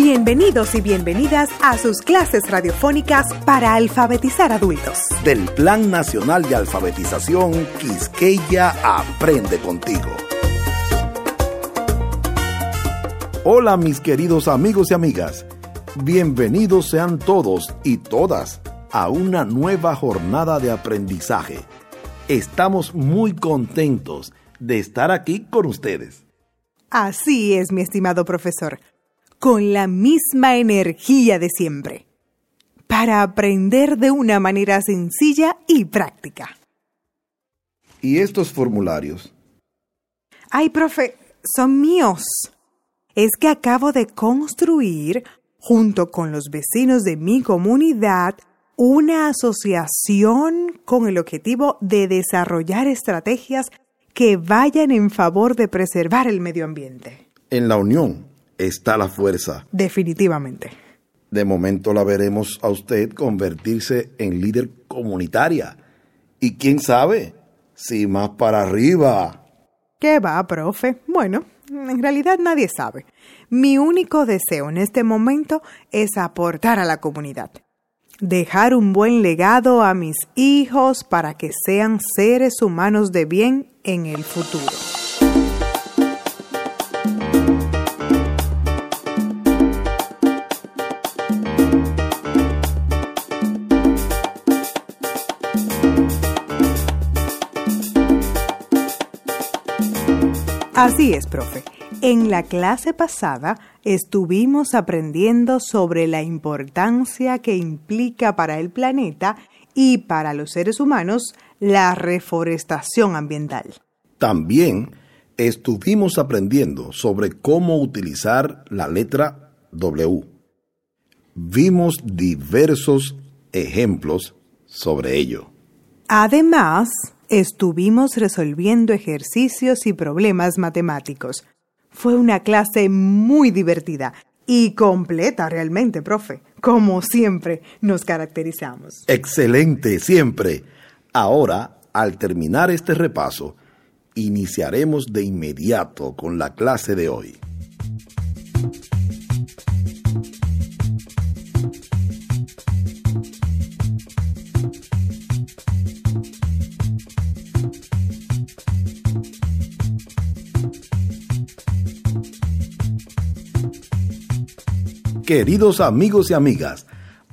Bienvenidos y bienvenidas a sus clases radiofónicas para alfabetizar adultos. Del Plan Nacional de Alfabetización Quisqueya Aprende contigo. Hola mis queridos amigos y amigas. Bienvenidos sean todos y todas a una nueva jornada de aprendizaje. Estamos muy contentos de estar aquí con ustedes. Así es, mi estimado profesor con la misma energía de siempre, para aprender de una manera sencilla y práctica. ¿Y estos formularios? Ay, profe, son míos. Es que acabo de construir, junto con los vecinos de mi comunidad, una asociación con el objetivo de desarrollar estrategias que vayan en favor de preservar el medio ambiente. En la Unión está la fuerza. Definitivamente. De momento la veremos a usted convertirse en líder comunitaria. Y quién sabe, si más para arriba. ¿Qué va, profe? Bueno, en realidad nadie sabe. Mi único deseo en este momento es aportar a la comunidad. Dejar un buen legado a mis hijos para que sean seres humanos de bien en el futuro. Así es, profe. En la clase pasada estuvimos aprendiendo sobre la importancia que implica para el planeta y para los seres humanos la reforestación ambiental. También estuvimos aprendiendo sobre cómo utilizar la letra W. Vimos diversos ejemplos sobre ello. Además, estuvimos resolviendo ejercicios y problemas matemáticos. Fue una clase muy divertida y completa realmente, profe. Como siempre nos caracterizamos. Excelente, siempre. Ahora, al terminar este repaso, iniciaremos de inmediato con la clase de hoy. Queridos amigos y amigas,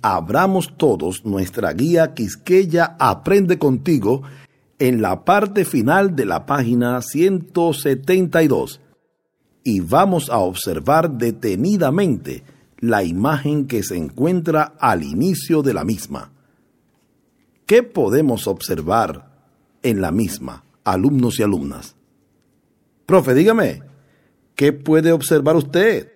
abramos todos nuestra guía Quisqueya Aprende contigo en la parte final de la página 172 y vamos a observar detenidamente la imagen que se encuentra al inicio de la misma. ¿Qué podemos observar en la misma, alumnos y alumnas? Profe, dígame, ¿qué puede observar usted?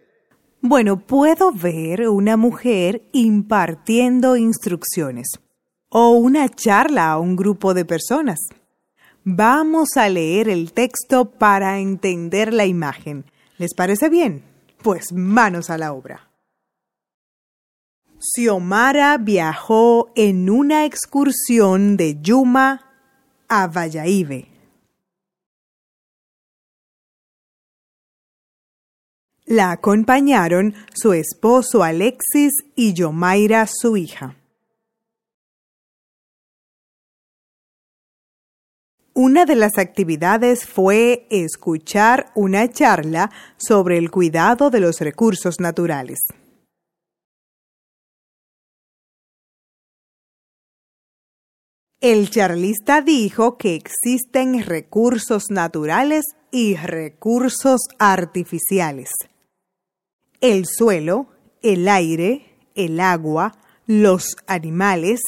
Bueno, puedo ver una mujer impartiendo instrucciones o una charla a un grupo de personas. Vamos a leer el texto para entender la imagen. ¿Les parece bien? Pues manos a la obra. Xiomara viajó en una excursión de Yuma a Valladolid. La acompañaron su esposo Alexis y Yomaira, su hija. Una de las actividades fue escuchar una charla sobre el cuidado de los recursos naturales. El charlista dijo que existen recursos naturales y recursos artificiales el suelo, el aire, el agua, los animales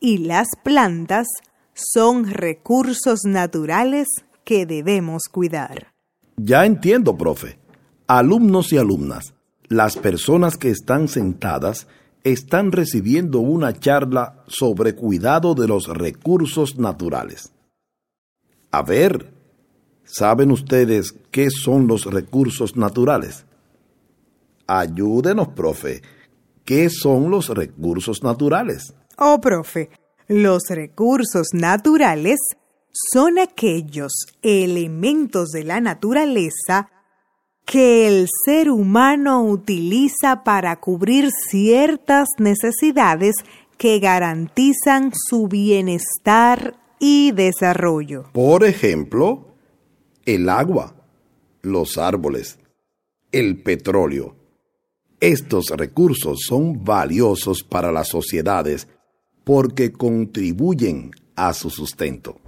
y las plantas son recursos naturales que debemos cuidar. Ya entiendo, profe. Alumnos y alumnas, las personas que están sentadas están recibiendo una charla sobre cuidado de los recursos naturales. A ver, ¿saben ustedes qué son los recursos naturales? Ayúdenos, profe. ¿Qué son los recursos naturales? Oh, profe, los recursos naturales son aquellos elementos de la naturaleza que el ser humano utiliza para cubrir ciertas necesidades que garantizan su bienestar y desarrollo. Por ejemplo, el agua, los árboles, el petróleo. Estos recursos son valiosos para las sociedades porque contribuyen a su sustento.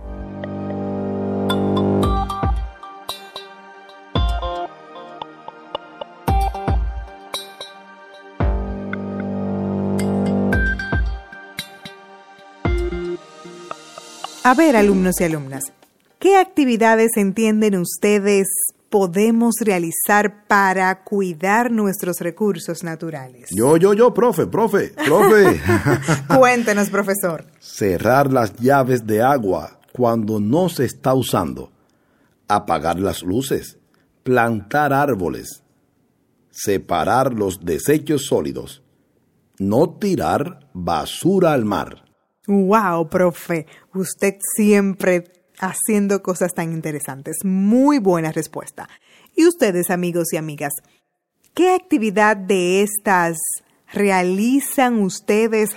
A ver, alumnos y alumnas, ¿qué actividades entienden ustedes podemos realizar para cuidar nuestros recursos naturales? Yo, yo, yo, profe, profe, profe. Cuéntenos, profesor. Cerrar las llaves de agua cuando no se está usando. Apagar las luces. Plantar árboles. Separar los desechos sólidos. No tirar basura al mar. Wow, profe, usted siempre haciendo cosas tan interesantes. Muy buena respuesta. Y ustedes, amigos y amigas, ¿qué actividad de estas realizan ustedes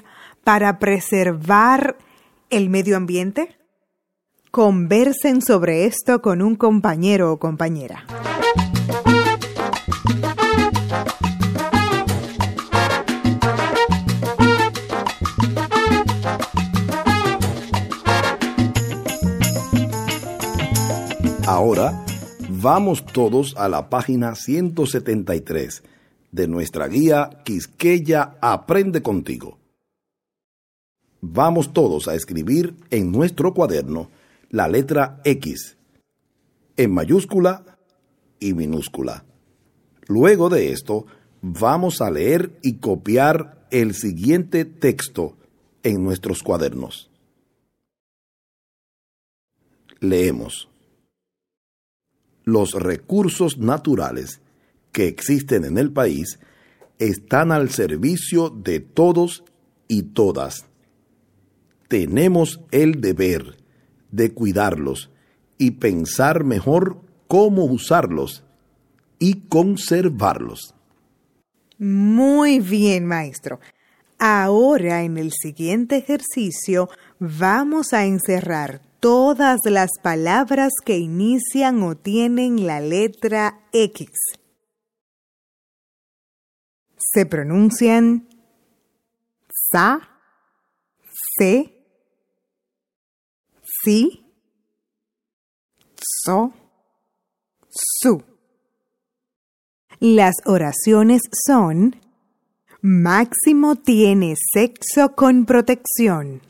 para preservar el medio ambiente? Conversen sobre esto con un compañero o compañera. Ahora vamos todos a la página 173 de nuestra guía Quisqueya Aprende contigo. Vamos todos a escribir en nuestro cuaderno la letra X en mayúscula y minúscula. Luego de esto, vamos a leer y copiar el siguiente texto en nuestros cuadernos. Leemos los recursos naturales que existen en el país están al servicio de todos y todas. Tenemos el deber de cuidarlos y pensar mejor cómo usarlos y conservarlos. Muy bien, maestro. Ahora en el siguiente ejercicio vamos a encerrar todas las palabras que inician o tienen la letra X. Se pronuncian sa, se, si, so, su. Las oraciones son Máximo tiene sexo con protección.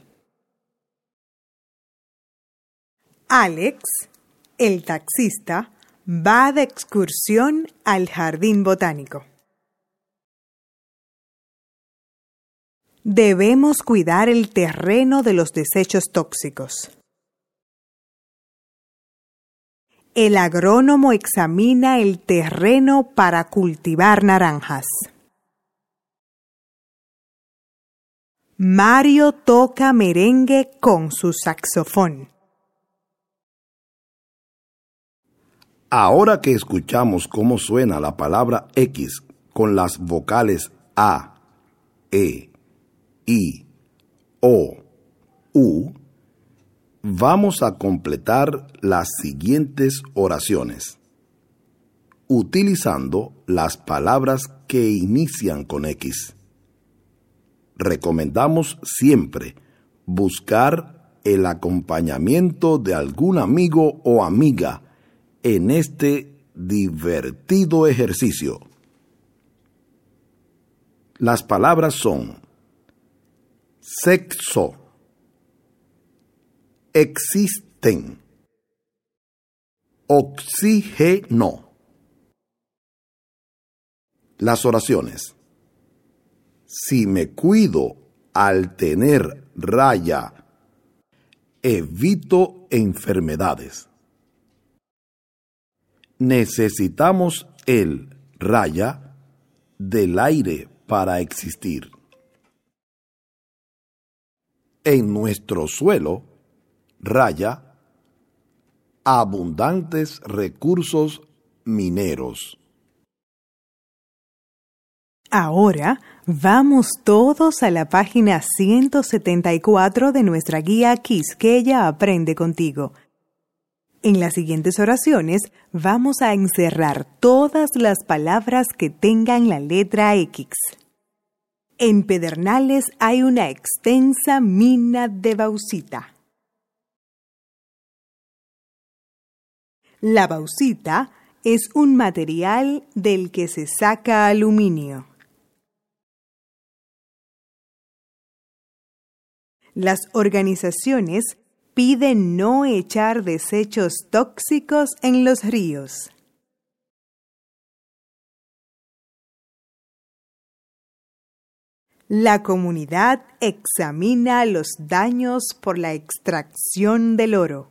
Alex, el taxista, va de excursión al jardín botánico. Debemos cuidar el terreno de los desechos tóxicos. El agrónomo examina el terreno para cultivar naranjas. Mario toca merengue con su saxofón. Ahora que escuchamos cómo suena la palabra X con las vocales A, E, I, O, U, vamos a completar las siguientes oraciones, utilizando las palabras que inician con X. Recomendamos siempre buscar el acompañamiento de algún amigo o amiga en este divertido ejercicio. Las palabras son sexo, existen, oxígeno. Las oraciones. Si me cuido al tener raya, evito enfermedades necesitamos el raya del aire para existir. En nuestro suelo raya abundantes recursos mineros. Ahora vamos todos a la página 174 de nuestra guía Quisqueya Aprende contigo. En las siguientes oraciones vamos a encerrar todas las palabras que tengan la letra X. En Pedernales hay una extensa mina de bauxita. La bauxita es un material del que se saca aluminio. Las organizaciones piden no echar desechos tóxicos en los ríos. La comunidad examina los daños por la extracción del oro.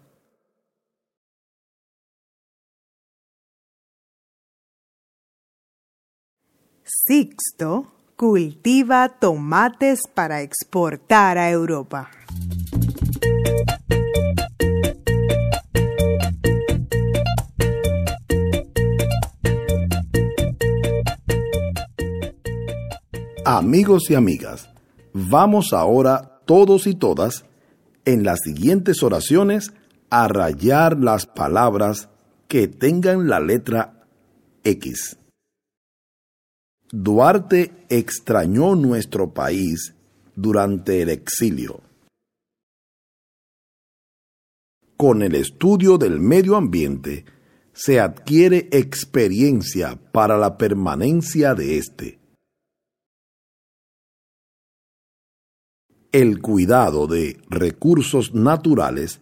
Sixto cultiva tomates para exportar a Europa. Amigos y amigas, vamos ahora todos y todas en las siguientes oraciones a rayar las palabras que tengan la letra X. Duarte extrañó nuestro país durante el exilio. Con el estudio del medio ambiente se adquiere experiencia para la permanencia de éste. El cuidado de recursos naturales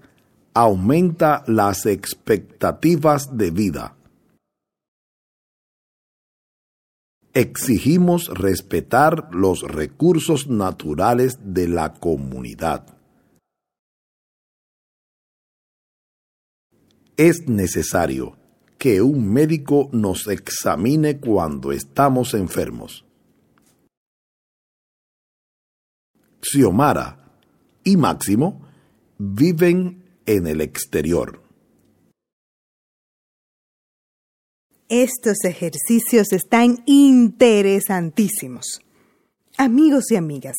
aumenta las expectativas de vida. Exigimos respetar los recursos naturales de la comunidad. Es necesario que un médico nos examine cuando estamos enfermos. Xiomara y Máximo viven en el exterior. Estos ejercicios están interesantísimos. Amigos y amigas,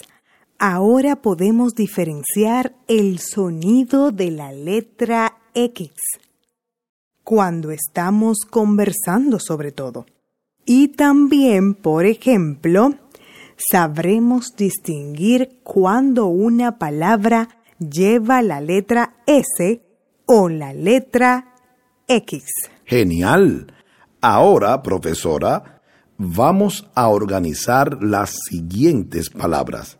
ahora podemos diferenciar el sonido de la letra X cuando estamos conversando sobre todo. Y también, por ejemplo, sabremos distinguir cuando una palabra lleva la letra S o la letra X. Genial. Ahora, profesora, vamos a organizar las siguientes palabras.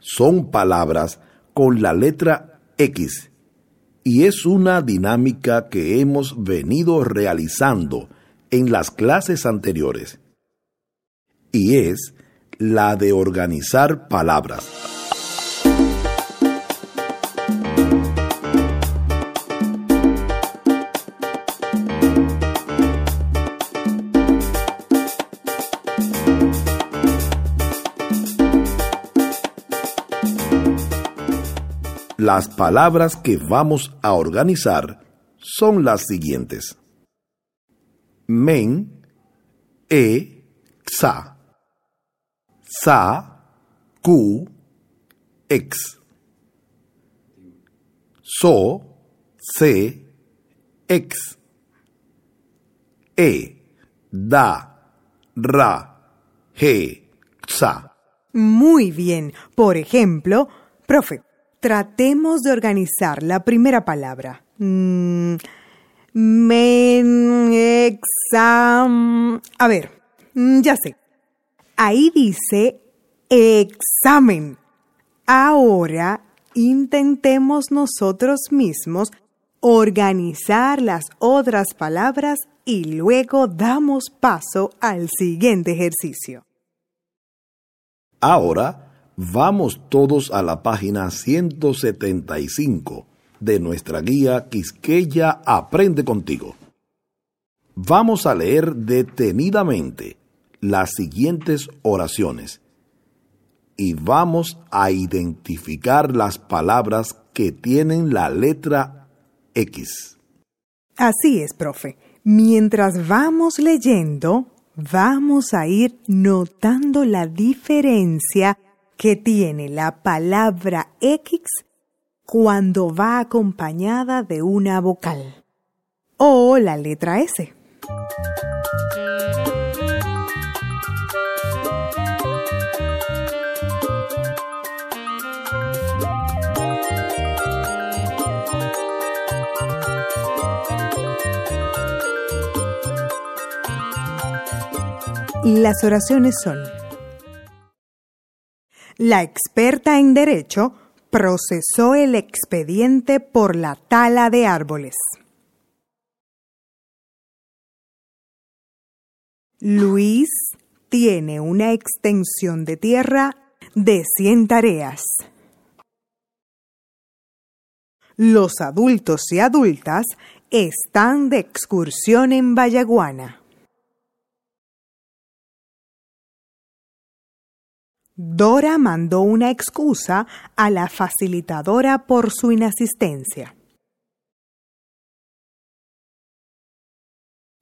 Son palabras con la letra X y es una dinámica que hemos venido realizando en las clases anteriores. Y es la de organizar palabras. Las palabras que vamos a organizar son las siguientes. Men, e, xa sa, cu, ex. So, se, ex. E, da, ra, he, sa. Muy bien. Por ejemplo, profe, tratemos de organizar la primera palabra. Mm, men, exam. A ver, mm, ya sé. Ahí dice examen. Ahora intentemos nosotros mismos organizar las otras palabras y luego damos paso al siguiente ejercicio. Ahora vamos todos a la página 175 de nuestra guía Quisqueya Aprende contigo. Vamos a leer detenidamente las siguientes oraciones y vamos a identificar las palabras que tienen la letra X. Así es, profe. Mientras vamos leyendo, vamos a ir notando la diferencia que tiene la palabra X cuando va acompañada de una vocal o la letra S. Las oraciones son La experta en derecho procesó el expediente por la tala de árboles. Luis tiene una extensión de tierra de 100 tareas. Los adultos y adultas están de excursión en Vallaguana. Dora mandó una excusa a la facilitadora por su inasistencia.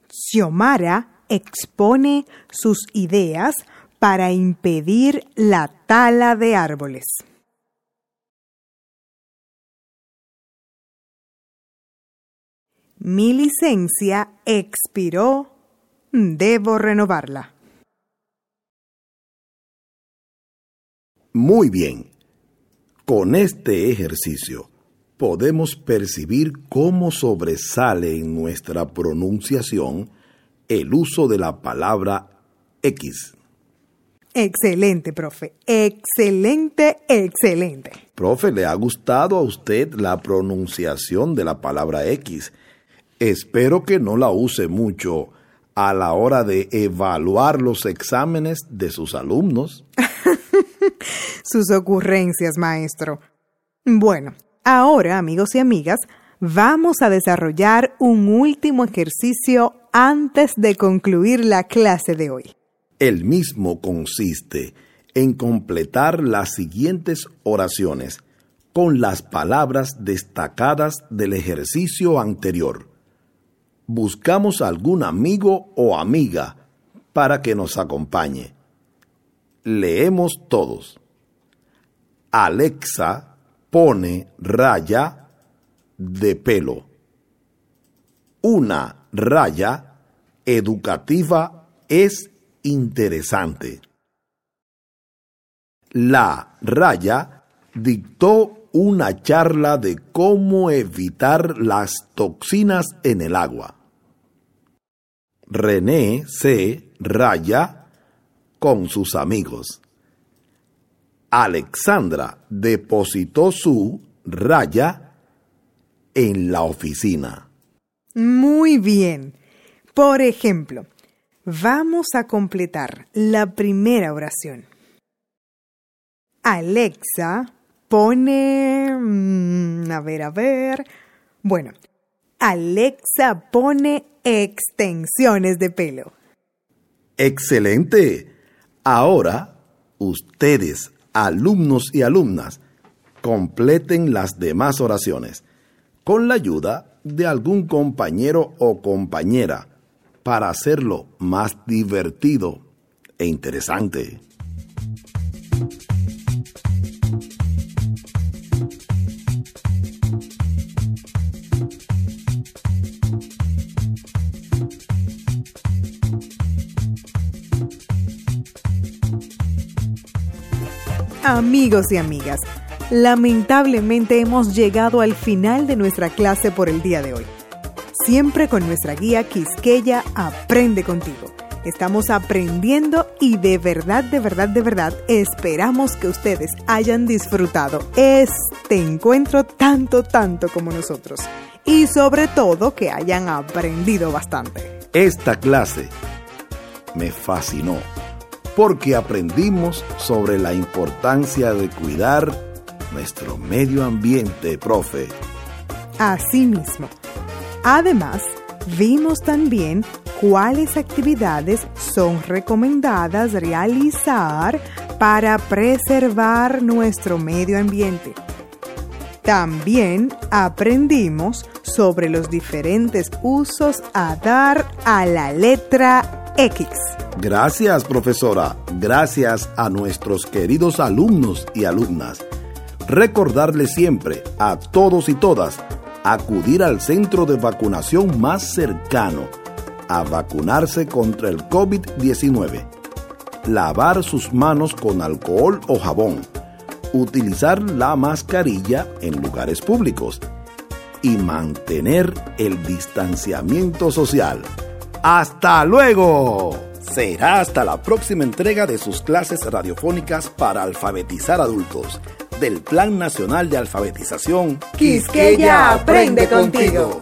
Xiomara expone sus ideas para impedir la tala de árboles. Mi licencia expiró. Debo renovarla. Muy bien. Con este ejercicio podemos percibir cómo sobresale en nuestra pronunciación el uso de la palabra X. Excelente, profe. Excelente, excelente. Profe, ¿le ha gustado a usted la pronunciación de la palabra X? Espero que no la use mucho a la hora de evaluar los exámenes de sus alumnos. sus ocurrencias, maestro. Bueno, ahora, amigos y amigas, vamos a desarrollar un último ejercicio antes de concluir la clase de hoy. El mismo consiste en completar las siguientes oraciones con las palabras destacadas del ejercicio anterior. Buscamos algún amigo o amiga para que nos acompañe. Leemos todos. Alexa pone raya de pelo. Una raya educativa es interesante. La raya dictó una charla de cómo evitar las toxinas en el agua. René se raya con sus amigos. Alexandra depositó su raya en la oficina. Muy bien. Por ejemplo, vamos a completar la primera oración. Alexa pone... Mm, a ver, a ver. Bueno, Alexa pone extensiones de pelo. Excelente. Ahora, ustedes, alumnos y alumnas, completen las demás oraciones con la ayuda de algún compañero o compañera para hacerlo más divertido e interesante. Amigos y amigas, lamentablemente hemos llegado al final de nuestra clase por el día de hoy. Siempre con nuestra guía Quisqueya Aprende contigo. Estamos aprendiendo y de verdad, de verdad, de verdad esperamos que ustedes hayan disfrutado este encuentro tanto, tanto como nosotros. Y sobre todo que hayan aprendido bastante. Esta clase me fascinó porque aprendimos sobre la importancia de cuidar nuestro medio ambiente, profe. Así mismo. Además, vimos también cuáles actividades son recomendadas realizar para preservar nuestro medio ambiente. También aprendimos sobre los diferentes usos a dar a la letra X. Gracias, profesora. Gracias a nuestros queridos alumnos y alumnas. Recordarles siempre a todos y todas acudir al centro de vacunación más cercano a vacunarse contra el COVID-19. Lavar sus manos con alcohol o jabón. Utilizar la mascarilla en lugares públicos. Y mantener el distanciamiento social. ¡Hasta luego! Será hasta la próxima entrega de sus clases radiofónicas para alfabetizar adultos del Plan Nacional de Alfabetización. Quisqueya aprende contigo.